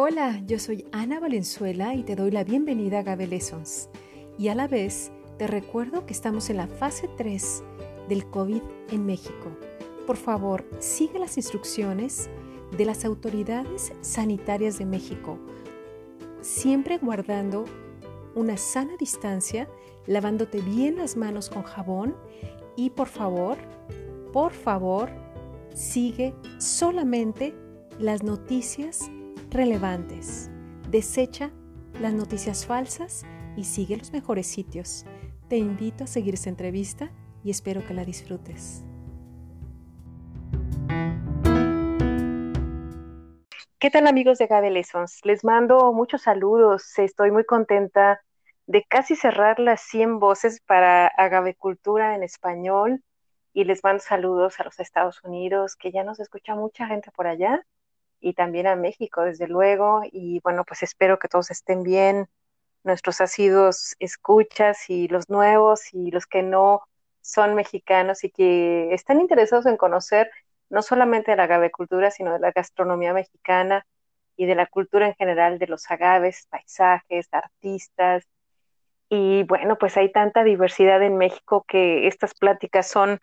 Hola, yo soy Ana Valenzuela y te doy la bienvenida a Gabe Lessons. Y a la vez te recuerdo que estamos en la fase 3 del COVID en México. Por favor, sigue las instrucciones de las autoridades sanitarias de México, siempre guardando una sana distancia, lavándote bien las manos con jabón y por favor, por favor, sigue solamente las noticias relevantes. Desecha las noticias falsas y sigue los mejores sitios. Te invito a seguir esta entrevista y espero que la disfrutes. ¿Qué tal amigos de Gabe Lessons? Les mando muchos saludos. Estoy muy contenta de casi cerrar las 100 voces para Agavecultura en español y les mando saludos a los Estados Unidos, que ya nos escucha mucha gente por allá y también a México, desde luego. Y bueno, pues espero que todos estén bien, nuestros asiduos escuchas y los nuevos y los que no son mexicanos y que están interesados en conocer no solamente de la agavecultura, sino de la gastronomía mexicana y de la cultura en general de los agaves, paisajes, artistas. Y bueno, pues hay tanta diversidad en México que estas pláticas son,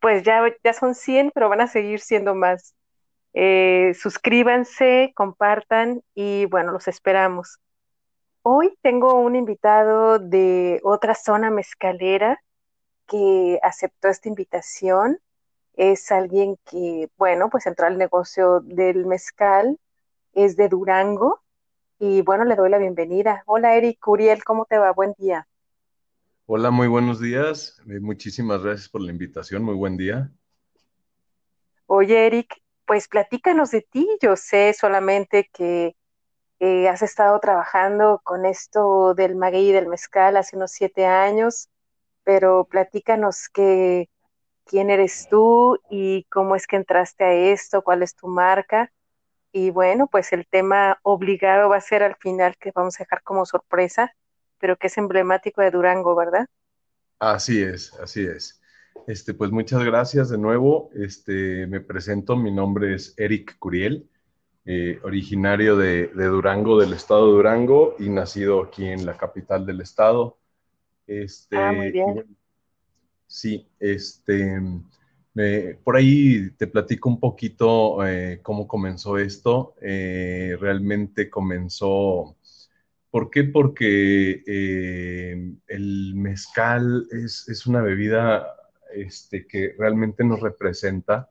pues ya, ya son 100, pero van a seguir siendo más. Eh, suscríbanse, compartan y bueno, los esperamos. Hoy tengo un invitado de otra zona mezcalera que aceptó esta invitación. Es alguien que, bueno, pues entró al negocio del mezcal, es de Durango y bueno, le doy la bienvenida. Hola Eric Curiel, ¿cómo te va? Buen día. Hola, muy buenos días. Eh, muchísimas gracias por la invitación. Muy buen día. Oye, Eric, pues platícanos de ti. Yo sé solamente que eh, has estado trabajando con esto del maguey y del mezcal hace unos siete años, pero platícanos que, quién eres tú y cómo es que entraste a esto, cuál es tu marca. Y bueno, pues el tema obligado va a ser al final que vamos a dejar como sorpresa, pero que es emblemático de Durango, ¿verdad? Así es, así es. Este, pues muchas gracias de nuevo. Este, me presento, mi nombre es Eric Curiel, eh, originario de, Durango, del estado de Durango, y nacido aquí en la capital del estado. Este, ah, muy bien. Sí, este, por ahí te platico un poquito eh, cómo comenzó esto. Eh, realmente comenzó, ¿por qué? Porque el mezcal es, es una bebida este, que realmente nos representa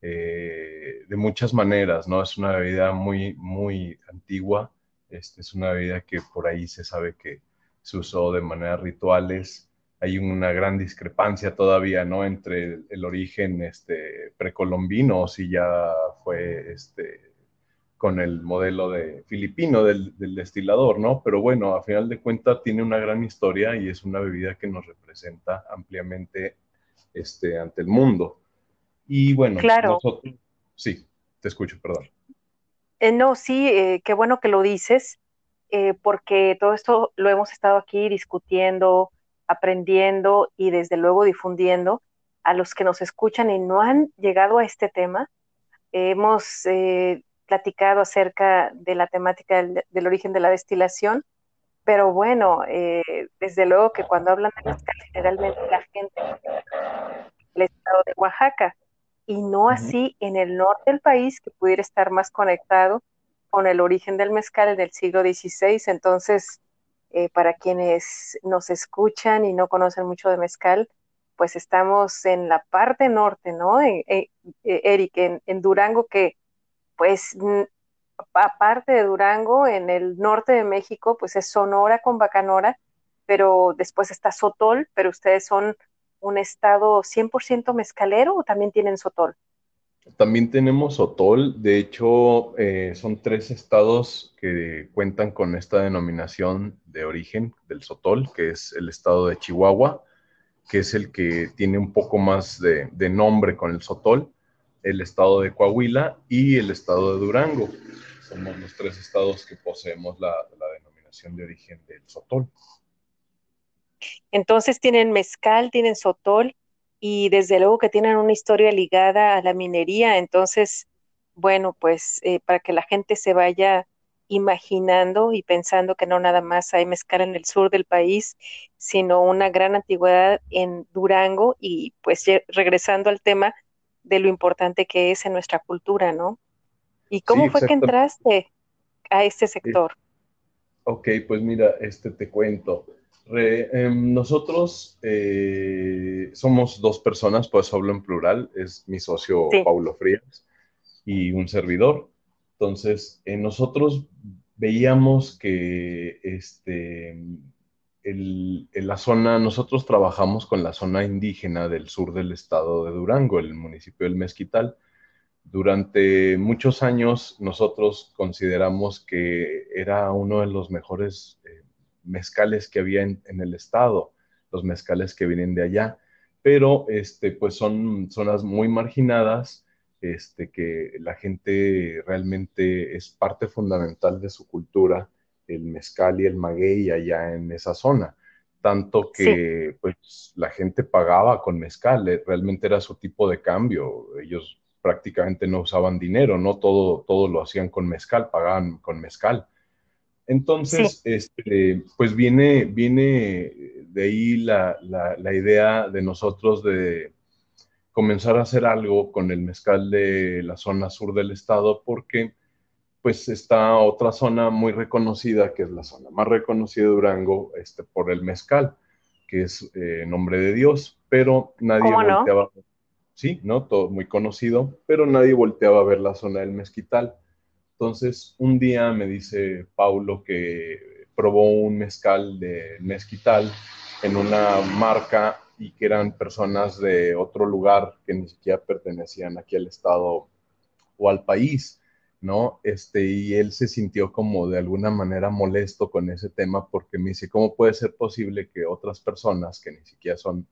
eh, de muchas maneras, ¿no? Es una bebida muy, muy antigua, este, es una bebida que por ahí se sabe que se usó de manera rituales, hay una gran discrepancia todavía, ¿no? Entre el, origen este, precolombino, si ya fue este, con el modelo de filipino del, del, destilador, ¿no? Pero bueno, a final de cuentas tiene una gran historia y es una bebida que nos representa ampliamente este, ante el mundo. Y bueno, claro. sí, te escucho, perdón. Eh, no, sí, eh, qué bueno que lo dices, eh, porque todo esto lo hemos estado aquí discutiendo, aprendiendo y desde luego difundiendo a los que nos escuchan y no han llegado a este tema. hemos platicado acerca de la temática del, origen de la destilación, pero bueno, desde luego que cuando hablan de mezcal, generalmente la gente el estado de Oaxaca y no así en el norte del país que pudiera estar más conectado con el origen del mezcal del siglo XVI. Entonces, eh, para quienes nos escuchan y no conocen mucho de mezcal, pues estamos en la parte norte, ¿no? Eric, en, en, Durango, que pues aparte de Durango, en el norte de México, pues es Sonora con Bacanora, pero después está Sotol, pero ustedes son un estado 100% mezcalero o también tienen Sotol? También tenemos Sotol, de hecho eh, son tres estados que cuentan con esta denominación de origen del Sotol, que es el estado de Chihuahua, que es el que tiene un poco más de, nombre con el Sotol, el estado de Coahuila y el estado de Durango. Somos los tres estados que poseemos la, denominación de origen del Sotol. Entonces tienen mezcal, tienen sotol y desde luego que tienen una historia ligada a la minería. Entonces, bueno, pues eh, para que la gente se vaya imaginando y pensando que no nada más hay mezcal en el sur del país, sino una gran antigüedad en Durango y pues regresando al tema de lo importante que es en nuestra cultura, ¿no? ¿Y cómo fue que entraste a este sector? Ok, pues mira, este te cuento. Em, nosotros eh, somos dos personas, pues hablo en plural, es mi socio Paulo Frías y un servidor. Entonces, eh, nosotros veíamos que este, en la zona, nosotros trabajamos con la zona indígena del sur del estado de Durango, el municipio del Mezquital. Durante muchos años nosotros consideramos que era uno de los mejores eh, mezcales que había en, en, el estado, los mezcales que vienen de allá, pero este, pues son zonas muy marginadas este, que la gente realmente es parte fundamental de su cultura, el mezcal y el maguey allá en esa zona. Tanto que pues la gente pagaba con mezcal, eh, realmente era su tipo de cambio. Ellos prácticamente no usaban dinero, no todo, todo lo hacían con mezcal, pagaban con mezcal. Entonces, este, pues viene, viene de ahí la, la idea de nosotros de, comenzar a hacer algo con el mezcal de la zona sur del estado porque pues está otra zona muy reconocida, que es la zona más reconocida de Durango, este, por el mezcal, que es eh, nombre de Dios, pero nadie volteaba, sí, ¿no? Todo muy conocido, pero nadie volteaba a ver la zona del mezquital. Entonces, un día me dice Paulo que probó un mezcal de mezquital en una marca y que eran personas de otro lugar que ni siquiera pertenecían aquí al estado o al país, ¿no? Este, y él se sintió como de alguna manera molesto con ese tema porque me dice, ¿cómo puede ser posible que otras personas que ni siquiera son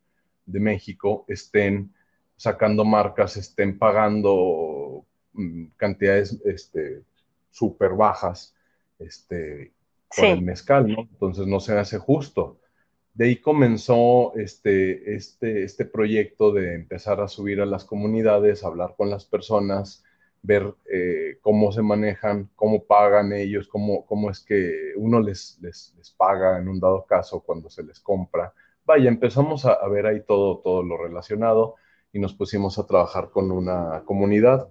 de México estén sacando marcas, estén pagando mm, cantidades este, súper bajas este, por el mezcal, ¿no? Entonces no se hace justo de ahí comenzó este, este, este proyecto de empezar a subir a las comunidades, hablar con las personas, ver eh, cómo se manejan, cómo pagan ellos, cómo, cómo es que uno les, les, paga en un dado caso cuando se les compra. Vaya, empezamos a, ver ahí todo, todo lo relacionado y nos pusimos a trabajar con una comunidad.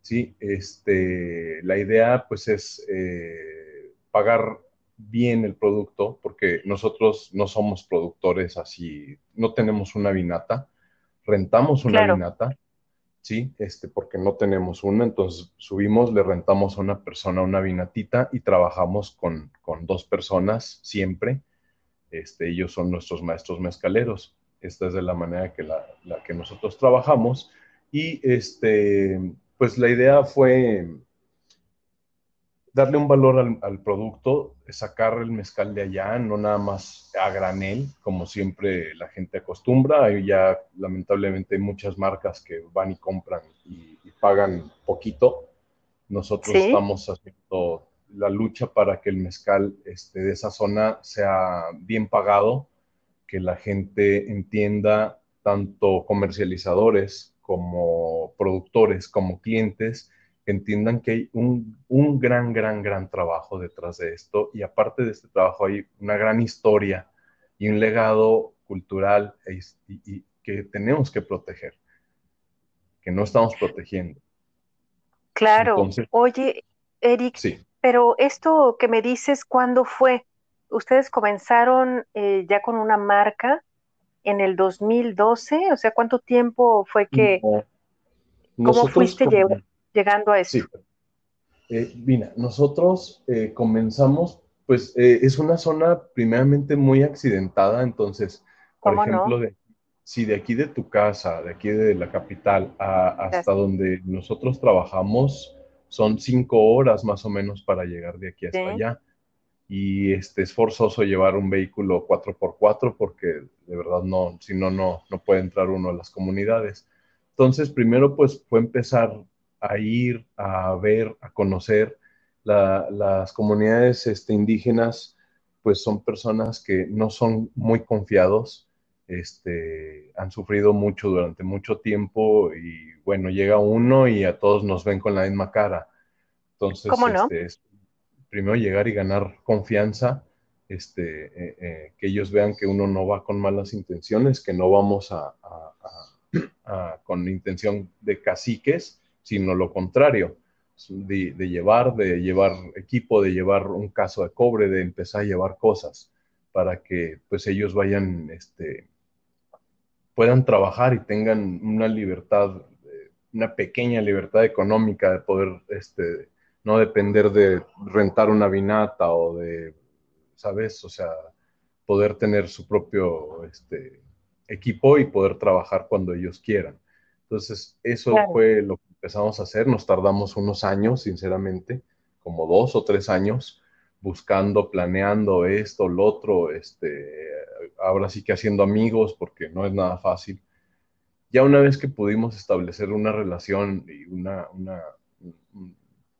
Sí, este, la idea pues es eh, pagar bien el producto, porque nosotros no somos productores así, no tenemos una vinata, rentamos una vinata, ¿sí? Este, porque no tenemos una, entonces subimos, le rentamos a una persona una vinatita y trabajamos con, dos personas siempre. Este, ellos son nuestros maestros mezcaleros. Esta es de la manera que la, la que nosotros trabajamos. Y este, pues la idea fue darle un valor al, producto, sacar el mezcal de allá, no nada más a granel, como siempre la gente acostumbra. Hay ya lamentablemente hay muchas marcas que van y compran y, pagan poquito. Nosotros estamos haciendo la lucha para que el mezcal este, de esa zona sea bien pagado, que la gente entienda, tanto comercializadores como productores, como clientes, entiendan que hay un, gran, gran, gran trabajo detrás de esto y aparte de este trabajo hay una gran historia y un legado cultural e y, que tenemos que proteger, que no estamos protegiendo. Claro. Oye, Eric, pero esto que me dices, ¿cuándo fue? ¿Ustedes comenzaron eh, ya con una marca en el 2012? O sea, ¿cuánto tiempo fue que... ¿Cómo fuiste llegando a eso? Sí. Eh, mira, nosotros eh, comenzamos, pues eh, es una zona primeramente muy accidentada, entonces, por ejemplo, si de aquí de tu casa, de aquí de la capital, hasta donde nosotros trabajamos, son cinco horas más o menos para llegar de aquí hasta allá. Y este, es forzoso llevar un vehículo 4x4 porque de verdad no, si no, no, no puede entrar uno a las comunidades. Entonces, primero pues fue empezar a ir a ver, a conocer. las comunidades este, indígenas, pues son personas que no son muy confiados, este, han sufrido mucho durante mucho tiempo y bueno, llega uno y a todos nos ven con la misma cara. Entonces, ¿Cómo no? Este, primero llegar y ganar confianza, este, eh, eh, que ellos vean que uno no va con malas intenciones, que no vamos a, con intención de caciques, sino lo contrario, de, llevar, de llevar equipo, de llevar un caso de cobre, de empezar a llevar cosas para que pues ellos vayan, este, puedan trabajar y tengan una libertad, una pequeña libertad económica de poder, este, no depender de rentar una vinata o de, ¿sabes? O sea, poder tener su propio este, equipo y poder trabajar cuando ellos quieran. Entonces, eso fue lo que empezamos a hacer. Nos tardamos unos años, sinceramente, como dos o tres años, buscando, planeando esto, lo otro, este, ahora sí que haciendo amigos, porque no es nada fácil. Ya una vez que pudimos establecer una relación y una, una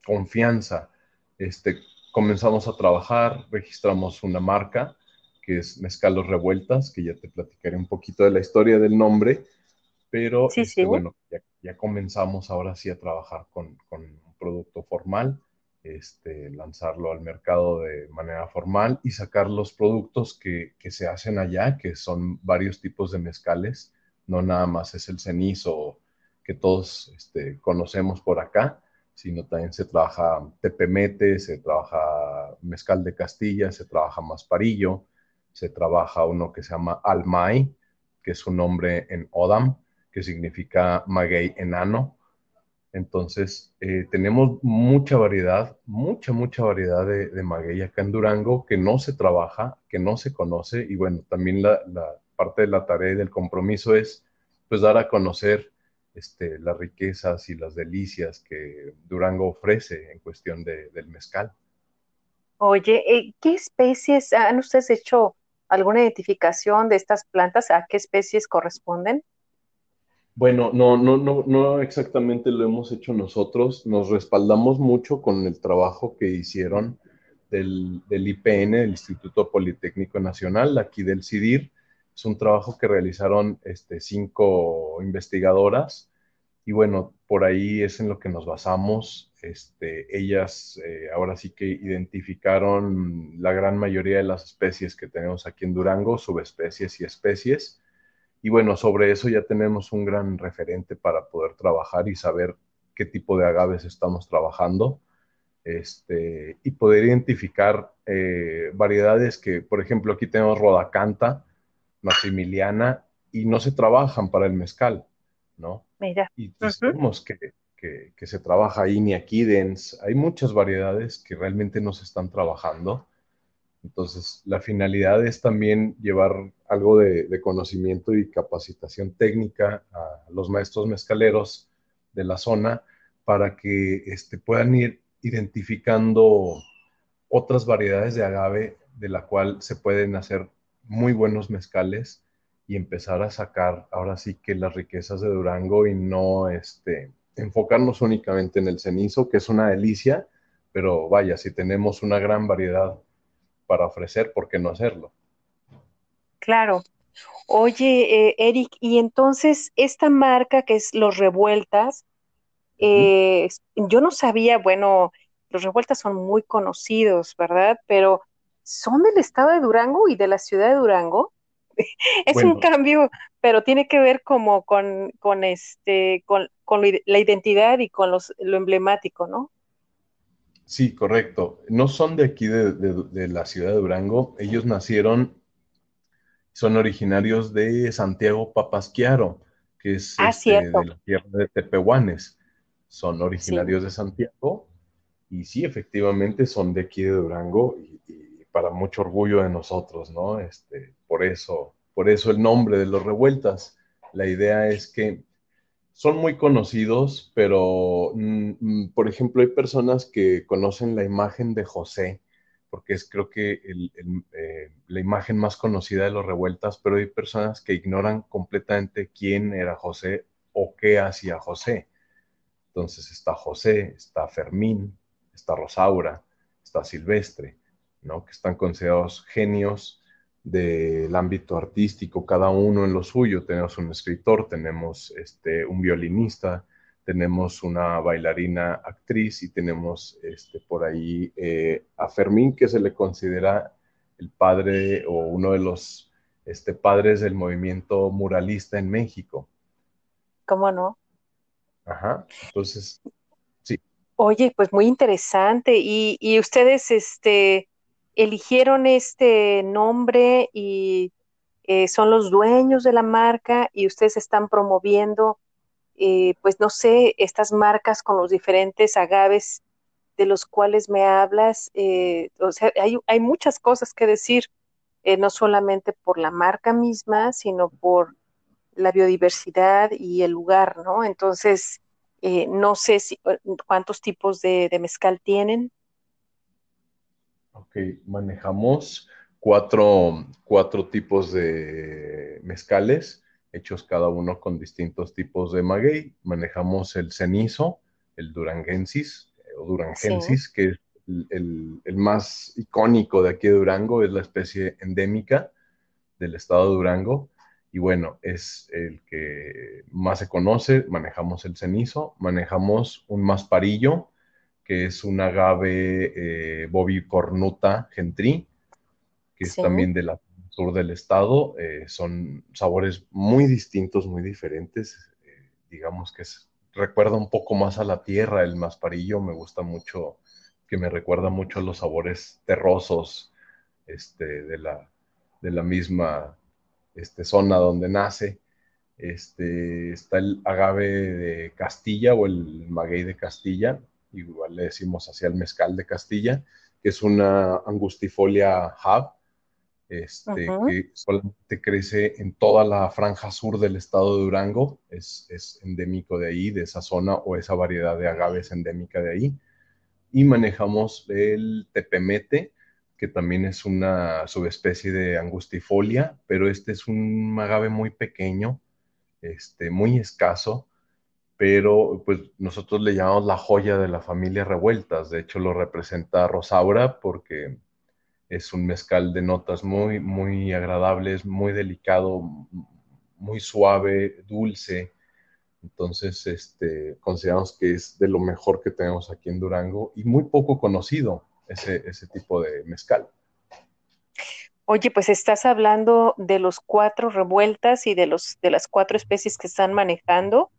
confianza, este, comenzamos a trabajar, registramos una marca que es Mezcalos Revueltas, que ya te platicaré un poquito de la historia del nombre, pero este, bueno, ya, comenzamos ahora sí a trabajar con, un producto formal, este, lanzarlo al mercado de manera formal y sacar los productos que, se hacen allá, que son varios tipos de mezcales, no nada más es el cenizo que todos este, conocemos por acá, sino también se trabaja tepemete, se trabaja mezcal de Castilla, se trabaja masparillo, se trabaja uno que se llama almay, que es un nombre en Odam, que significa maguey enano. Entonces, eh, tenemos mucha variedad, mucha, mucha variedad de, de, maguey acá en Durango que no se trabaja, que no se conoce. Y bueno, también la, la parte de la tarea y del compromiso es pues dar a conocer este, las riquezas y las delicias que Durango ofrece en cuestión del mezcal. Oye, eh, ¿qué especies han ustedes hecho alguna identificación de estas plantas? ¿A qué especies corresponden? Bueno, no, no, no, no exactamente lo hemos hecho nosotros. Nos respaldamos mucho con el trabajo que hicieron del, del IPN, el Instituto Politécnico Nacional, aquí del CIDIR, es un trabajo que realizaron este, cinco investigadoras y bueno, por ahí es en lo que nos basamos. Este, ellas eh, ahora sí que identificaron la gran mayoría de las especies que tenemos aquí en Durango, subespecies y especies. Y bueno, sobre eso ya tenemos un gran referente para poder trabajar y saber qué tipo de agaves estamos trabajando. Este, y poder identificar eh, variedades que, por ejemplo, aquí tenemos rodacanta, maximiliana y no se trabajan para el mezcal, ¿no? Mira. Y sabemos que, que, se trabaja ahí ni aquí dens, hay muchas variedades que realmente no se están trabajando. Entonces, la finalidad es también llevar algo de, conocimiento y capacitación técnica a los maestros mezcaleros de la zona para que este, puedan ir identificando otras variedades de agave de la cual se pueden hacer muy buenos mezcales y empezar a sacar ahora sí que las riquezas de Durango y no este, enfocarnos únicamente en el cenizo, que es una delicia, pero vaya, si tenemos una gran variedad para ofrecer, ¿por qué no hacerlo? Claro. Oye, eh, Eric, y entonces esta marca que es Los Revueltas, eh, yo no sabía, bueno, los Revueltas son muy conocidos, ¿verdad? Pero son del estado de Durango y de la ciudad de Durango. es un cambio, pero tiene que ver como con, con este, con, la identidad y con los, lo emblemático, ¿no? Sí, correcto. No son de aquí de, la ciudad de Durango. Ellos nacieron, son originarios de Santiago Papasquiaro, que es ah, este, de la tierra de Tepehuanes. Son originarios de Santiago y sí, efectivamente son de aquí de Durango y para mucho orgullo de nosotros, ¿no? Este, por eso, por eso el nombre de los revueltas. La idea es que son muy conocidos, pero, mm, mm, por ejemplo, hay personas que conocen la imagen de José, porque es creo que eh, la imagen más conocida de los revueltas, pero hay personas que ignoran completamente quién era José o qué hacía José. Entonces está José, está Fermín, está Rosaura, está Silvestre que están considerados genios del ámbito artístico, cada uno en lo suyo. Tenemos un escritor, tenemos este, un violinista, tenemos una bailarina actriz y tenemos este, por ahí eh, a Fermín, que se le considera el padre o uno de los este, padres del movimiento muralista en México. ¿Cómo no? Ajá, entonces, sí. Oye, pues muy interesante. Y, ustedes este, eligieron este nombre y eh, son los dueños de la marca y ustedes están promoviendo, eh, pues no sé, estas marcas con los diferentes agaves de los cuales me hablas. Eh, o sea, hay, hay, muchas cosas que decir, no solamente por la marca misma, sino por la biodiversidad y el lugar, ¿no? Entonces, eh, no sé si, eh, cuántos tipos de, mezcal tienen. Ok, manejamos cuatro, cuatro, tipos de mezcales, hechos cada uno con distintos tipos de maguey. Manejamos el cenizo, el durangensis o durangensis, que es el, el, más icónico de aquí de Durango, es la especie endémica del estado de Durango. Y bueno, es el que más se conoce, manejamos el cenizo, manejamos un masparillo, que es un agave eh, bovicornuta gentri, que es también del sur del estado, eh, son sabores muy distintos, muy diferentes, eh, digamos que recuerda un poco más a la tierra el masparillo, me gusta mucho, que me recuerda mucho a los sabores terrosos este, de, la, de la misma este, zona donde nace. Este, está el agave de Castilla o el maguey de Castilla, igual le decimos hacia el mezcal de Castilla, que es una angustifolia hub, este, que solamente crece en toda la franja sur del estado de Durango, es, es, endémico de ahí, de esa zona, o esa variedad de agaves endémica de ahí. Y manejamos el tepemete, que también es una subespecie de angustifolia, pero este es un agave muy pequeño, este, muy escaso, pero pues nosotros le llamamos la joya de la familia Revueltas. De hecho, lo representa Rosaura porque es un mezcal de notas muy, muy agradables, muy delicado, muy suave, dulce. Entonces, este, consideramos que es de lo mejor que tenemos aquí en Durango y muy poco conocido ese, tipo de mezcal. Oye, pues estás hablando de los cuatro revueltas y de, los, de las cuatro especies que están manejando.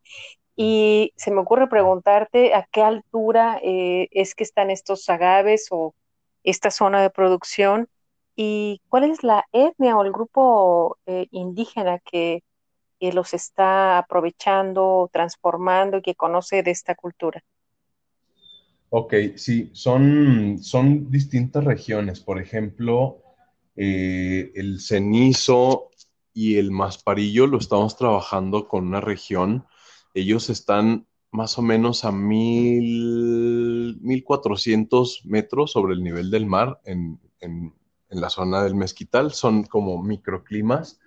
Y se me ocurre preguntarte a qué altura eh, es que están estos agaves o esta zona de producción y cuál es la etnia o el grupo eh, indígena que, los está aprovechando, transformando y que conoce de esta cultura. Ok, sí, son, son distintas regiones. Por ejemplo, eh, el cenizo y el masparillo lo estamos trabajando con una región. Ellos están más o menos a mil, 1400 metros sobre el nivel del mar en, en la zona del mezquital. Son como microclimas.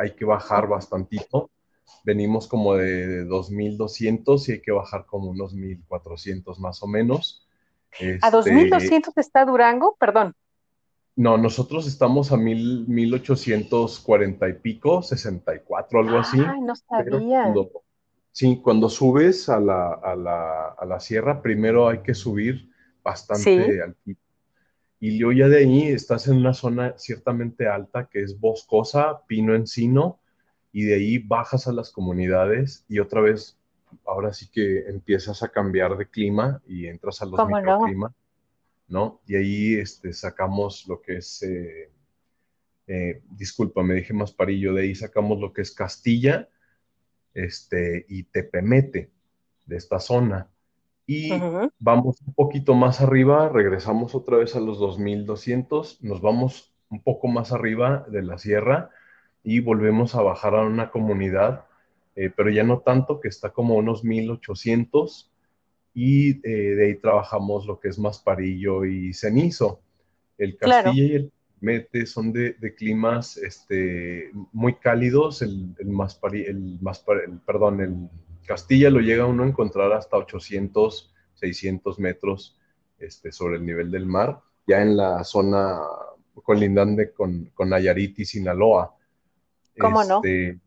Hay que bajar bastantito venimos como de 2.200 y hay que bajar como unos 1.400 más o menos. ¿A 2.200 este, está Durango? Perdón. No, nosotros estamos a 1.840 y pico, 64, algo así. Ay, no sabía. Sí, cuando subes a la, a, la, a la, sierra, primero hay que subir bastante al pico. Y luego ya de ahí estás en una zona ciertamente alta que es boscosa, pino encino, y de ahí bajas a las comunidades y otra vez, ahora sí que empiezas a cambiar de clima y entras a los microclimas, no? Y ahí este, sacamos lo que es, eh, eh, disculpa, me dije más parillo, de ahí sacamos lo que es Castilla este, y Tepemete, de esta zona. Y vamos un poquito más arriba, regresamos otra vez a los 2200, nos vamos un poco más arriba de la sierra y volvemos a bajar a una comunidad, eh, pero ya no tanto, que está como unos 1800 y eh, de ahí trabajamos lo que es Masparillo y Cenizo. El Castilla y el Mete son de, climas este, muy cálidos, el, el, el, el, perdón, el Castilla lo llega uno a encontrar hasta 800, 600 metros este, sobre el nivel del mar, ya en la zona colindante con, con Nayarit y Sinaloa. ¿Cómo no? Este,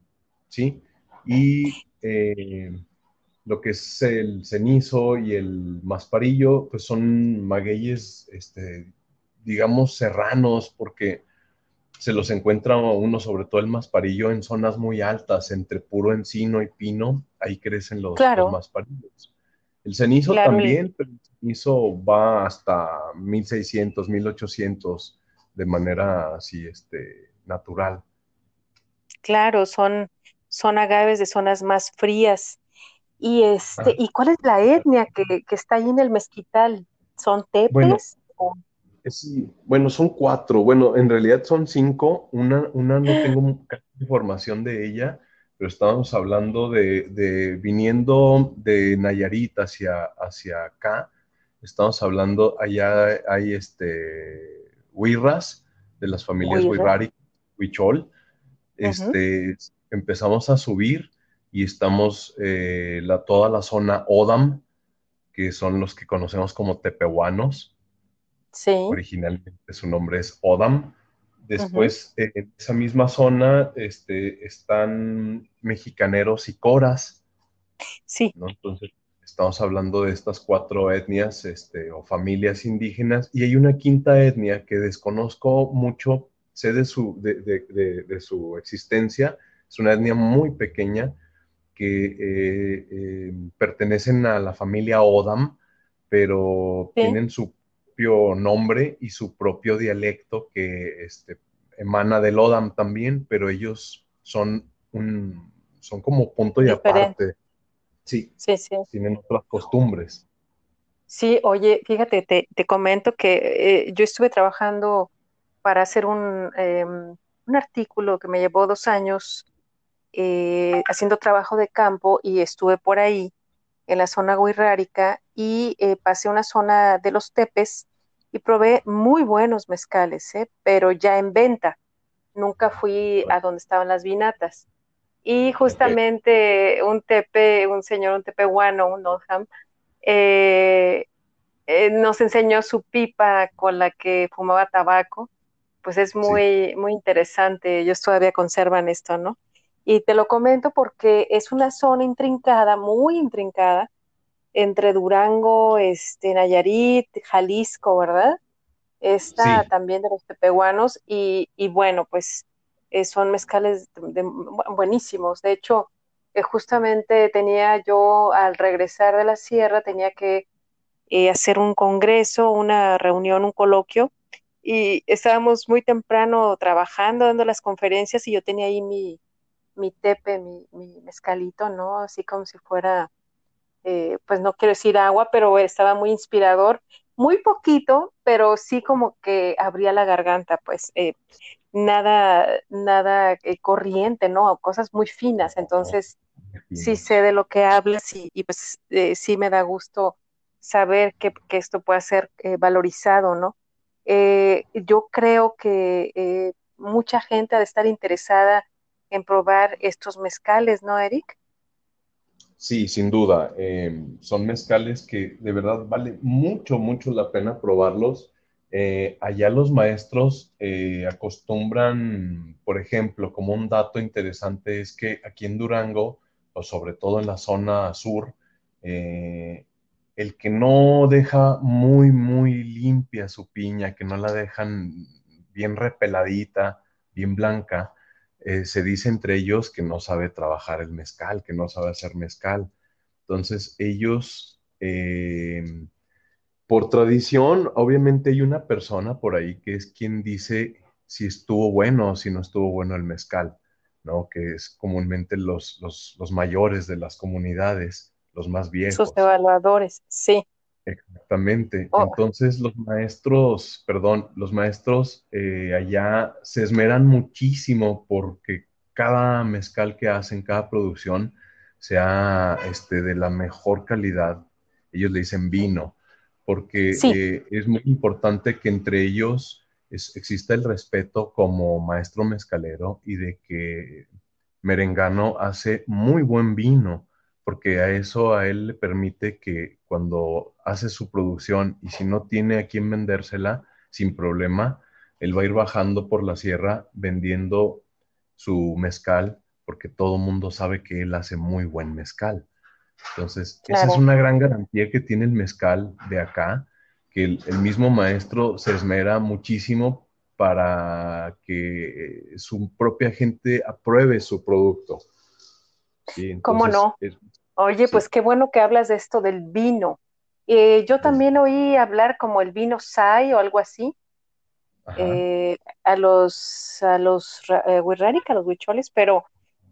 sí, y eh, lo que es el cenizo y el masparillo, pues son magueyes, este, digamos, serranos, porque se los encuentra uno, sobre todo el masparillo, en zonas muy altas, entre puro encino y pino, ahí crecen los, masparillos. El cenizo también, pero el cenizo va hasta 1600, 1800 de manera así, este, natural. Claro, son, son agaves de zonas más frías. Y este, ah. ¿y cuál es la etnia que, está ahí en el mezquital? ¿Son tepes? Bueno, son cuatro. Bueno, en realidad son cinco. Una, una no tengo información de ella, pero estábamos hablando de, viniendo de Nayarit hacia, hacia acá. Estamos hablando, allá hay este huirras de las familias Huirrari, Huichol. Este, empezamos a subir y estamos eh, la, toda la zona Odam, que son los que conocemos como tepehuanos. Sí. Originalmente su nombre es Odam. Después, en esa misma zona este, están mexicaneros y coras. Sí. Entonces, estamos hablando de estas cuatro etnias este, o familias indígenas y hay una quinta etnia que desconozco mucho, sé de su, de su existencia, es una etnia muy pequeña, que eh, eh, pertenecen a la familia Odam, pero tienen su propio nombre y su propio dialecto que este, emana del Odam también, pero ellos son un, son como punto y aparte. Sí, sí, sí, tienen otras costumbres. Sí, oye, fíjate, te, te comento que eh, yo estuve trabajando para hacer un, em, un artículo que me llevó dos años eh, haciendo trabajo de campo y estuve por ahí en la zona guirrárica y eh, pasé a una zona de los tepes y probé muy buenos mezcales, ¿eh? pero ya en venta. Nunca fui a donde estaban las vinatas. Y justamente un tepe, un señor, un tepehuano, un Oldham, nos enseñó su pipa con la que fumaba tabaco. Pues es muy, muy interesante. Ellos todavía conservan esto, ¿no? Y te lo comento porque es una zona intrincada, muy intrincada, entre Durango, este, Nayarit, Jalisco, ¿verdad? Está también de los tepehuanos y, y bueno, pues eh, son mezcales buenísimos. De hecho, eh, justamente tenía yo al regresar de la sierra, tenía que eh, hacer un congreso, una reunión, un coloquio y estábamos muy temprano trabajando, dando las conferencias y yo tenía ahí mi, mi tepe, mi, mi mezcalito, ¿no? Así como si fuera, eh, pues no quiero decir agua, pero estaba muy inspirador, muy poquito, pero sí como que abría la garganta, pues eh, nada, nada eh, corriente, ¿no? Cosas muy finas, entonces sí sé de lo que hablas y, y pues sí me da gusto saber que, que esto pueda ser valorizado, ¿no? yo creo que mucha gente ha de estar interesada en probar estos mezcales, ¿no, Eric? Sí, sin duda. Eh, son mezcales que de verdad vale mucho, mucho la pena probarlos. Eh, allá los maestros eh, acostumbran, por ejemplo, como un dato interesante es que aquí en Durango, o sobre todo en la zona sur, el que no deja muy, muy limpia su piña, que no la dejan bien repeladita, bien blanca, eh, se dice entre ellos que no sabe trabajar el mezcal, que no sabe hacer mezcal. Entonces ellos, eh, por tradición, obviamente hay una persona por ahí que es quien dice si estuvo bueno o si no estuvo bueno el mezcal, ¿no? Que es comúnmente los, los, los mayores de las comunidades, los más viejos. Sus evaluadores, sí. Exactamente. Oh. Entonces los maestros, perdón, los maestros eh, allá se esmeran muchísimo porque cada mezcal que hacen, cada producción, sea este, de la mejor calidad. Ellos le dicen vino, porque eh, es muy importante que entre ellos exista el respeto como maestro mezcalero y de que Merengano hace muy buen vino porque a eso a él le permite que cuando hace su producción y si no tiene a quién vendérsela, sin problema, él va a ir bajando por la sierra vendiendo su mezcal, porque todo el mundo sabe que él hace muy buen mezcal. Entonces, esa es una gran garantía que tiene el mezcal de acá, que el, mismo maestro se esmera muchísimo para que su propia gente apruebe su producto. ¿Cómo no? Oye, pues qué bueno que hablas de esto del vino. Eh, yo también oí hablar como el vino Sai o algo así. Eh, a los a los eh, a los huicholes, pero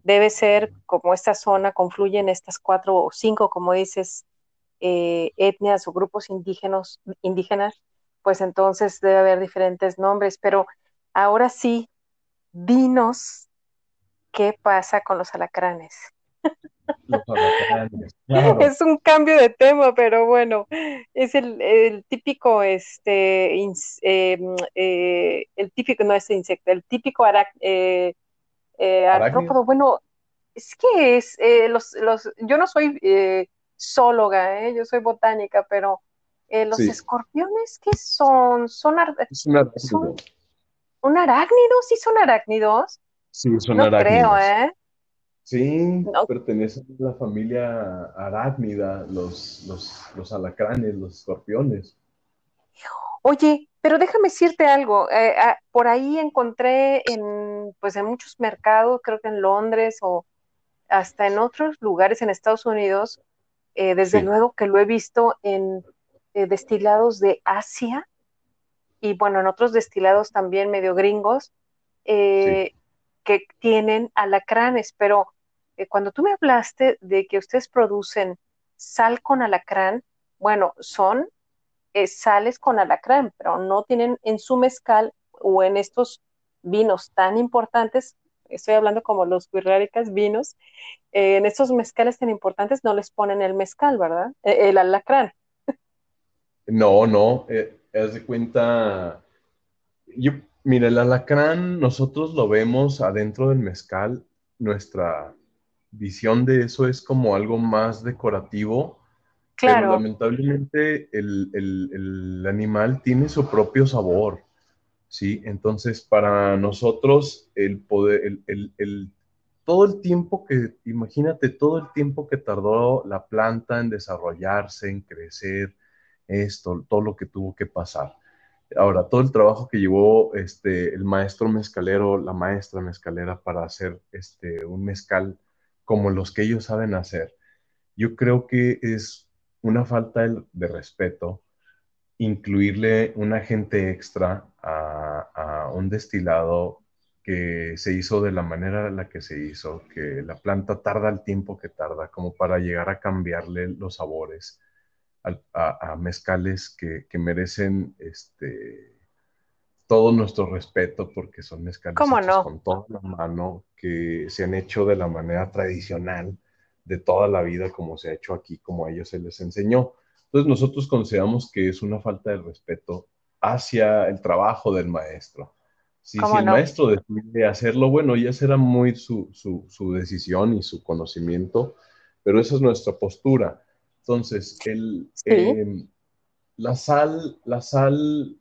debe ser como esta zona confluyen estas cuatro o cinco, como dices, etnias o grupos indígenas, indígenas, pues entonces debe haber diferentes nombres. Pero ahora sí, dinos qué pasa con los alacranes. Es un cambio de tema, pero bueno, es el, típico, este, eh, eh, el típico, no es insecto, el típico eh, artrópodo. Bueno, es que es, los, los, yo no soy zoóloga, yo soy botánica, pero los escorpiones, ¿qué son? Son, son un arácnido, sí son arácnidos. Sí, son no creo, ¿eh? Sí, pertenecen a la familia arácnida, los, los, alacranes, los escorpiones. Oye, pero déjame decirte algo. Eh, ah, por ahí encontré en, pues en muchos mercados, creo que en Londres o hasta en otros lugares en Estados Unidos, eh, desde luego que lo he visto en eh, destilados de Asia y bueno, en otros destilados también medio gringos, que tienen alacranes, pero eh, cuando tú me hablaste de que ustedes producen sal con alacrán, bueno, son eh, sales con alacrán, pero no tienen en su mezcal o en estos vinos tan importantes, estoy hablando como los guirráricas vinos, eh, en estos mezcales tan importantes no les ponen el mezcal, ¿verdad? el alacrán. No, no, haz de cuenta, yo, mira, el alacrán nosotros lo vemos adentro del mezcal, nuestra visión de eso es como algo más decorativo. Claro. Pero lamentablemente el, animal tiene su propio sabor, ¿sí? Entonces, para nosotros, el poder, el, todo el tiempo que, imagínate, todo el tiempo que tardó la planta en desarrollarse, en crecer, esto, todo lo que tuvo que pasar. Ahora, todo el trabajo que llevó este, el maestro mezcalero, la maestra mezcalera para hacer este, un mezcal como los que ellos saben hacer. Yo creo que es una falta de, respeto incluirle un agente extra a, a, un destilado que se hizo de la manera en la que se hizo, que la planta tarda el tiempo que tarda como para llegar a cambiarle los sabores a, mezcales que, que, merecen este, todo nuestro respeto porque son mezcales con toda la mano, que se han hecho de la manera tradicional de toda la vida, como se ha hecho aquí, como a ellos se les enseñó. Entonces nosotros consideramos que es una falta de respeto hacia el trabajo del maestro. Si, el maestro decide hacerlo, bueno, ya será muy su, decisión y su conocimiento, pero esa es nuestra postura. Entonces, el, em, la sal, la sal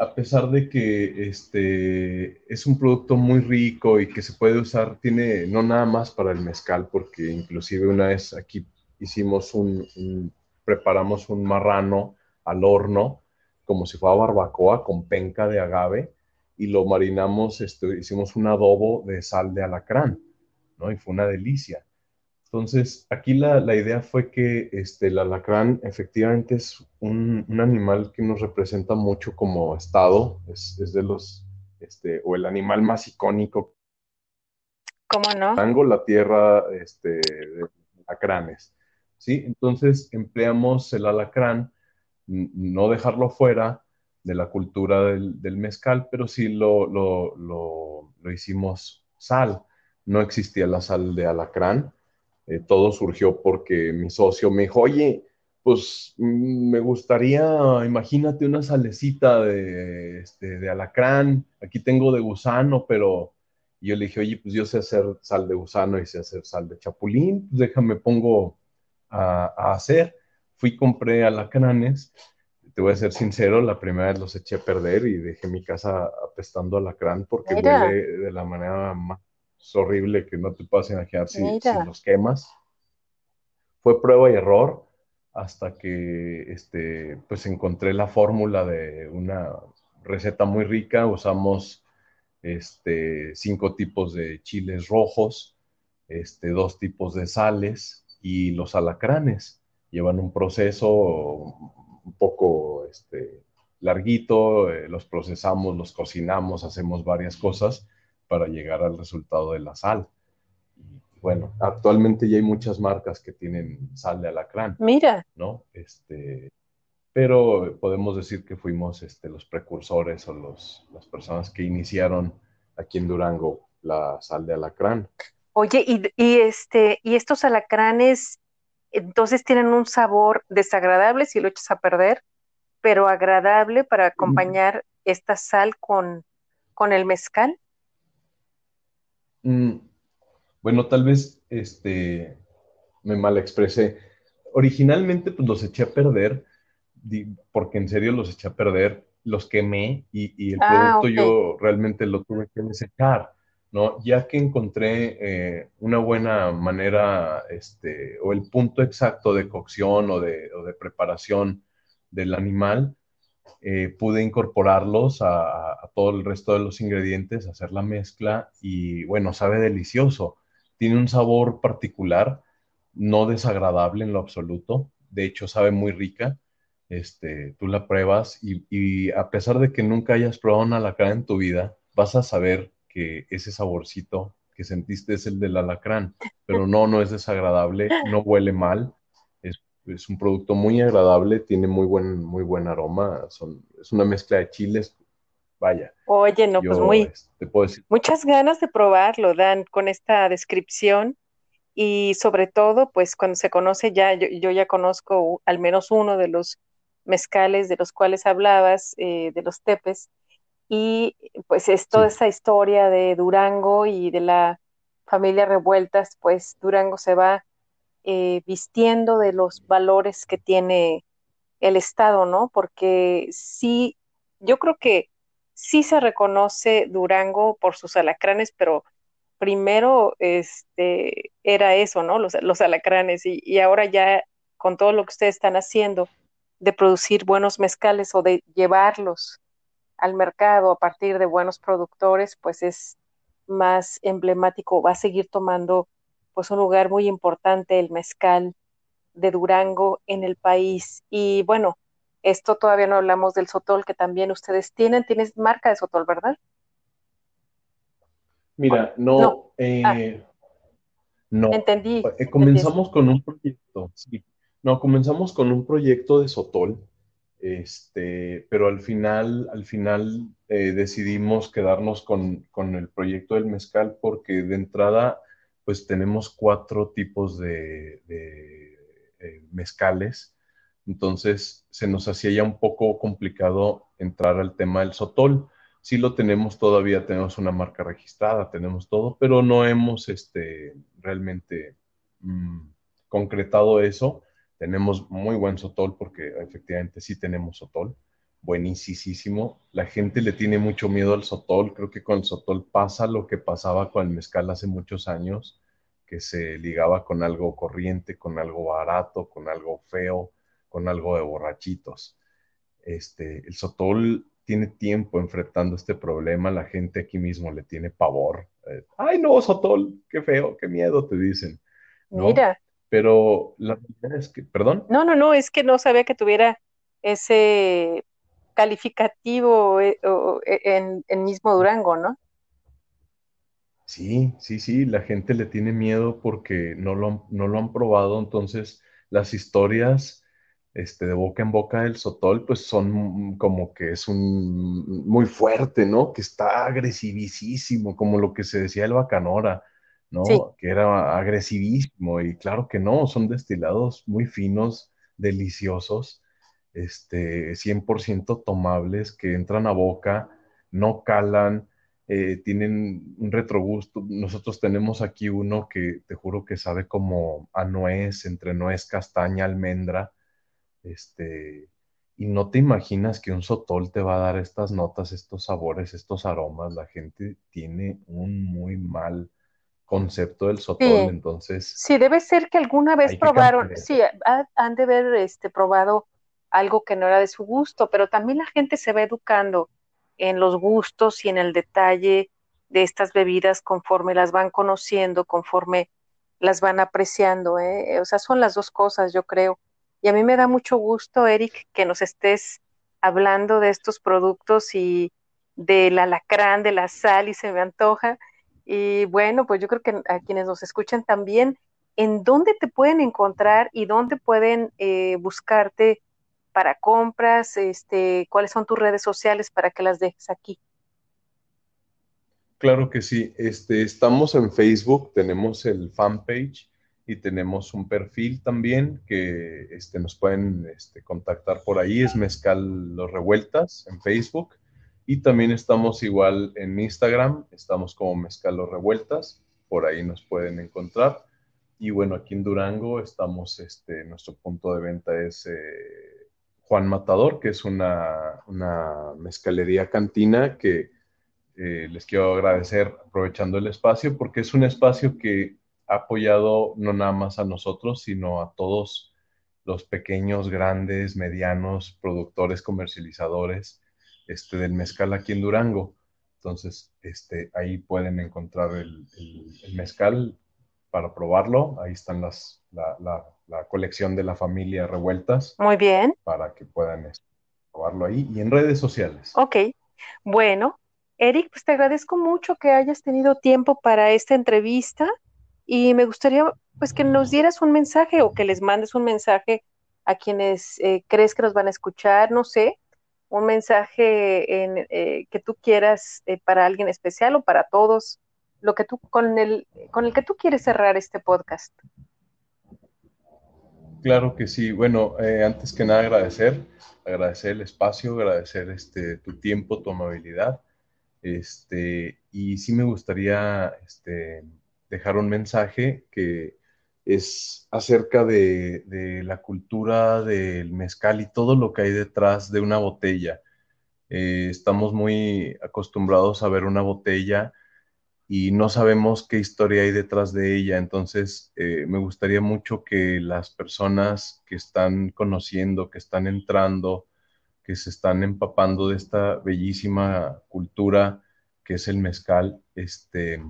a pesar de que este, es un producto muy rico y que se puede usar, tiene no nada más para el mezcal, porque inclusive una vez aquí hicimos un, preparamos un marrano al horno, como si fuera barbacoa, con penca de agave, y lo marinamos, este, hicimos un adobo de sal de alacrán, ¿no? Y fue una delicia. Entonces, aquí la, idea fue que este, el alacrán efectivamente es un, animal que nos representa mucho como estado, es, de los, este, o el animal más icónico. ¿Cómo no? Tango, la tierra este, de alacranes. ¿sí? Entonces, empleamos el alacrán, no dejarlo fuera de la cultura del, mezcal, pero sí lo, lo, lo hicimos sal. No existía la sal de alacrán eh, todo surgió porque mi socio me dijo, oye, pues mm, me gustaría, imagínate una salecita de, este, de alacrán, aquí tengo de gusano, pero yo le dije, oye, pues yo sé hacer sal de gusano y sé hacer sal de chapulín, pues déjame pongo a, hacer. Fui, compré alacranes, te voy a ser sincero, la primera vez los eché a perder y dejé mi casa apestando alacrán porque huele de la manera más es horrible que no te puedas imaginar si, los quemas. fue prueba y error hasta que este, pues encontré la fórmula de una receta muy rica. Usamos este, cinco tipos de chiles rojos, este, dos tipos de sales y los alacranes. Llevan un proceso un poco este, larguito, eh, los procesamos, los cocinamos, hacemos varias cosas para llegar al resultado de la sal. bueno, actualmente ya hay muchas marcas que tienen sal de alacrán. Mira. ¿No? Este, pero podemos decir que fuimos este, los precursores o los, las personas que iniciaron aquí en Durango la sal de alacrán. Oye, y, y, este, y estos alacranes entonces tienen un sabor desagradable si lo echas a perder, pero agradable para acompañar esta sal con, con el mezcal. Mm, bueno, tal vez este, me mal expresé. Originalmente pues, los eché a perder, porque en serio los eché a perder, los quemé y, el ah, producto yo realmente lo tuve que desechar. ¿no? Ya que encontré eh, una buena manera, este, o el punto exacto de cocción o de, preparación del animal, eh, pude incorporarlos a, todo el resto de los ingredientes, hacer la mezcla y bueno, sabe delicioso. Tiene un sabor particular, no desagradable en lo absoluto, de hecho sabe muy rica. Este, tú la pruebas y, a pesar de que nunca hayas probado una alacrán en tu vida, vas a saber que ese saborcito que sentiste es el del alacrán, pero no, no es desagradable, no huele mal, es, un producto muy agradable, tiene muy buen, muy buen aroma, son, es una mezcla de chiles, vaya. Oye, no, pues muy, este, te puedo decir. muchas ganas de probarlo, Dan, con esta descripción y sobre todo, pues cuando se conoce ya, yo, yo ya conozco al menos uno de los mezcales de los cuales hablabas, eh, de los tepes, y pues es toda esa historia de Durango y de la familia Revueltas, pues Durango se va eh, vistiendo de los valores que tiene el Estado, ¿no? Porque sí, yo creo que sí se reconoce Durango por sus alacranes, pero primero este, era eso, ¿no? Los, alacranes y ahora ya con todo lo que ustedes están haciendo de producir buenos mezcales o de llevarlos al mercado a partir de buenos productores, pues es más emblemático, va a seguir tomando pues un lugar muy importante el mezcal de Durango en el país. Y bueno, esto todavía no hablamos del sotol que también ustedes tienen. Tienes marca de sotol, ¿verdad? Mira, no. No. Eh, ah. Entendí. Eh, comenzamos con un proyecto, sí. No, comenzamos con un proyecto de sotol este, pero al final, al final eh, decidimos quedarnos con, el proyecto del mezcal porque de entrada, pues tenemos cuatro tipos de, eh, mezcales. Entonces se nos hacía ya un poco complicado entrar al tema del sotol. Sí lo tenemos todavía, tenemos una marca registrada, tenemos todo, pero no hemos este, realmente mm, concretado eso tenemos muy buen sotol porque efectivamente sí tenemos sotol, buenísimo. La gente le tiene mucho miedo al sotol. Creo que con el sotol pasa lo que pasaba con el mezcal hace muchos años, que se ligaba con algo corriente, con algo barato, con algo feo, con algo de borrachitos. Este, el sotol tiene tiempo enfrentando este problema, la gente aquí mismo le tiene pavor. Eh, Ay, no, Sotol, qué feo, qué miedo, te dicen. Mira, pero la verdad es que, perdón. No, no, no, es que no sabía que tuviera ese calificativo eh, e, en, en mismo Durango, ¿no? Sí, sí, sí, la gente le tiene miedo porque no lo, no lo han probado, entonces las historias este, de boca en boca del Sotol, pues son como que es un muy fuerte, ¿no? Que está agresivísimo, como lo que se decía el Bacanora. ¿no? Que era agresivísimo y claro que no, son destilados muy finos, deliciosos, este, 100% tomables, que entran a boca, no calan, eh, tienen un retrogusto. Nosotros tenemos aquí uno que te juro que sabe como a nuez, entre nuez, castaña, almendra, este, y no te imaginas que un sotol te va a dar estas notas, estos sabores, estos aromas. La gente tiene un muy mal concepto del sotol, entonces... Sí, debe ser que alguna vez probaron, sí, han de haber este, probado algo que no era de su gusto, pero también la gente se va educando en los gustos y en el detalle de estas bebidas conforme las van conociendo, conforme las van apreciando, ¿eh? o sea, son las dos cosas, yo creo. Y a mí me da mucho gusto, Eric, que nos estés hablando de estos productos y del alacrán, de la sal, y se me antoja. Y bueno, pues yo creo que a quienes nos escuchan también, ¿en dónde te pueden encontrar y dónde pueden eh, buscarte para compras? Este, ¿Cuáles son tus redes sociales para que las dejes aquí? Claro que sí. Este, estamos en Facebook, tenemos el fanpage y tenemos un perfil también que este, nos pueden este, contactar por ahí. Es Mezcal Los Revueltas en Facebook. Y también estamos igual en Instagram, estamos como Mezcalo Revueltas, por ahí nos pueden encontrar. Y bueno, aquí en Durango estamos, este, nuestro punto de venta es eh, Juan Matador, que es una, una mezcalería cantina que eh, les quiero agradecer aprovechando el espacio, porque es un espacio que ha apoyado no nada más a nosotros, sino a todos los pequeños, grandes, medianos productores, comercializadores este, del mezcal aquí en Durango. Entonces, este, ahí pueden encontrar el, mezcal para probarlo. Ahí están las, la, colección de la familia Revueltas. Muy bien. Para que puedan este, probarlo ahí y en redes sociales. Ok. Bueno, Eric, pues te agradezco mucho que hayas tenido tiempo para esta entrevista y me gustaría pues que nos dieras un mensaje o que les mandes un mensaje a quienes eh, crees que nos van a escuchar, no sé, un mensaje en, eh, que tú quieras eh, para alguien especial o para todos, lo que tú con el con el que tú quieres cerrar este podcast. Claro que sí. Bueno, eh, antes que nada agradecer, agradecer el espacio, agradecer este tu tiempo, tu amabilidad, este y sí me gustaría este, dejar un mensaje que es acerca de, la cultura del mezcal y todo lo que hay detrás de una botella. Eh, estamos muy acostumbrados a ver una botella y no sabemos qué historia hay detrás de ella. Entonces, eh, me gustaría mucho que las personas que están conociendo, que están entrando, que se están empapando de esta bellísima cultura que es el mezcal, este,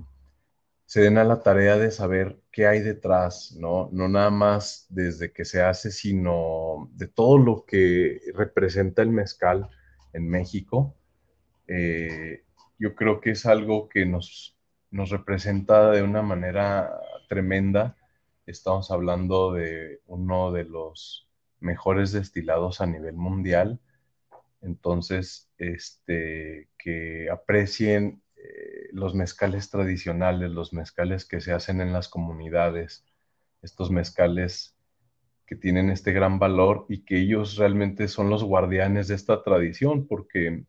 se den a la tarea de saber qué hay detrás, ¿no? No nada más desde que se hace, sino de todo lo que representa el mezcal en México. Eh, yo creo que es algo que nos, nos representa de una manera tremenda. Estamos hablando de uno de los mejores destilados a nivel mundial. Entonces, este, que aprecien eh, los mezcales tradicionales, los mezcales que se hacen en las comunidades, estos mezcales que tienen este gran valor y que ellos realmente son los guardianes de esta tradición porque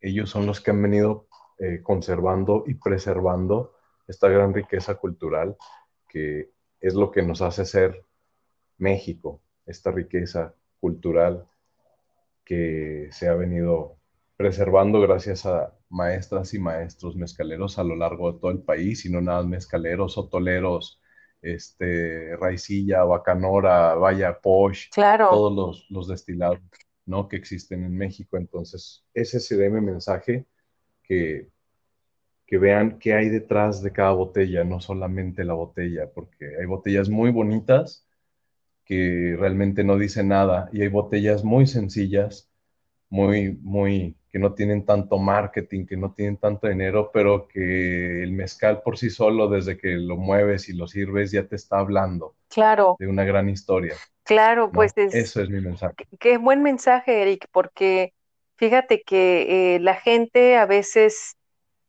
ellos son los que han venido eh, conservando y preservando esta gran riqueza cultural que es lo que nos hace ser México, esta riqueza cultural que se ha venido preservando gracias a maestras y maestros mezcaleros a lo largo de todo el país, y no nada mezcaleros, sotoleros, este, raicilla, bacanora, vaya, posh, claro. todos los, los, destilados ¿no? que existen en México. Entonces, ese sería mi mensaje, que, que vean qué hay detrás de cada botella, no solamente la botella, porque hay botellas muy bonitas que realmente no dicen nada, y hay botellas muy sencillas, muy, muy que no tienen tanto marketing, que no tienen tanto dinero, pero que el mezcal por sí solo, desde que lo mueves y lo sirves, ya te está hablando. Claro. De una gran historia. Claro, pues eso es mi mensaje. Qué, buen mensaje, Eric, porque fíjate que eh, la gente a veces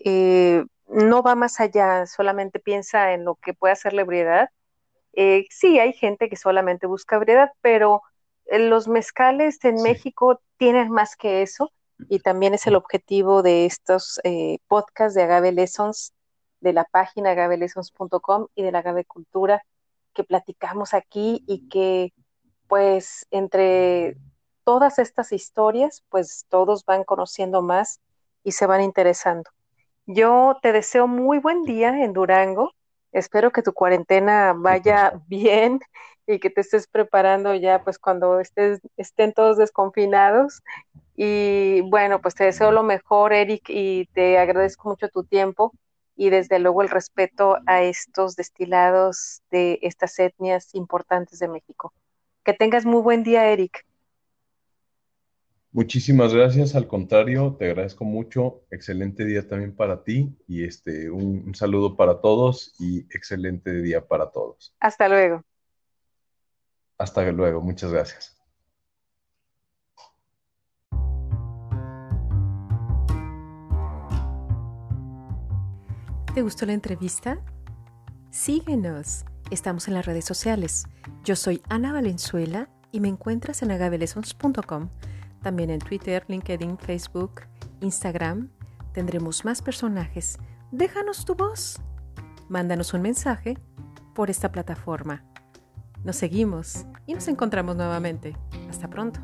eh, no va más allá, solamente piensa en lo que puede hacer la ebriedad. Eh, sí, hay gente que solamente busca ebriedad, pero los mezcales en México tienen más que eso y también es el objetivo de estos eh, podcasts de Agave Lessons, de la página agavelessons.com y de la Agave Cultura que platicamos aquí y que pues entre todas estas historias pues todos van conociendo más y se van interesando. Yo te deseo muy buen día en Durango Espero que tu cuarentena vaya bien y que te estés preparando ya pues cuando estés, estén todos desconfinados. Y bueno, pues te deseo lo mejor, Eric, y te agradezco mucho tu tiempo y desde luego el respeto a estos destilados de estas etnias importantes de México. Que tengas muy buen día, Eric. Muchísimas gracias, al contrario, te agradezco mucho, excelente día también para ti y este un, un, saludo para todos y excelente día para todos. Hasta luego. Hasta luego, muchas gracias. ¿Te gustó la entrevista? Síguenos, estamos en las redes sociales. Yo soy Ana Valenzuela y me encuentras en agabelesons.com también en Twitter, LinkedIn, Facebook, Instagram. Tendremos más personajes. Déjanos tu voz. Mándanos un mensaje por esta plataforma. Nos seguimos y nos encontramos nuevamente. Hasta pronto.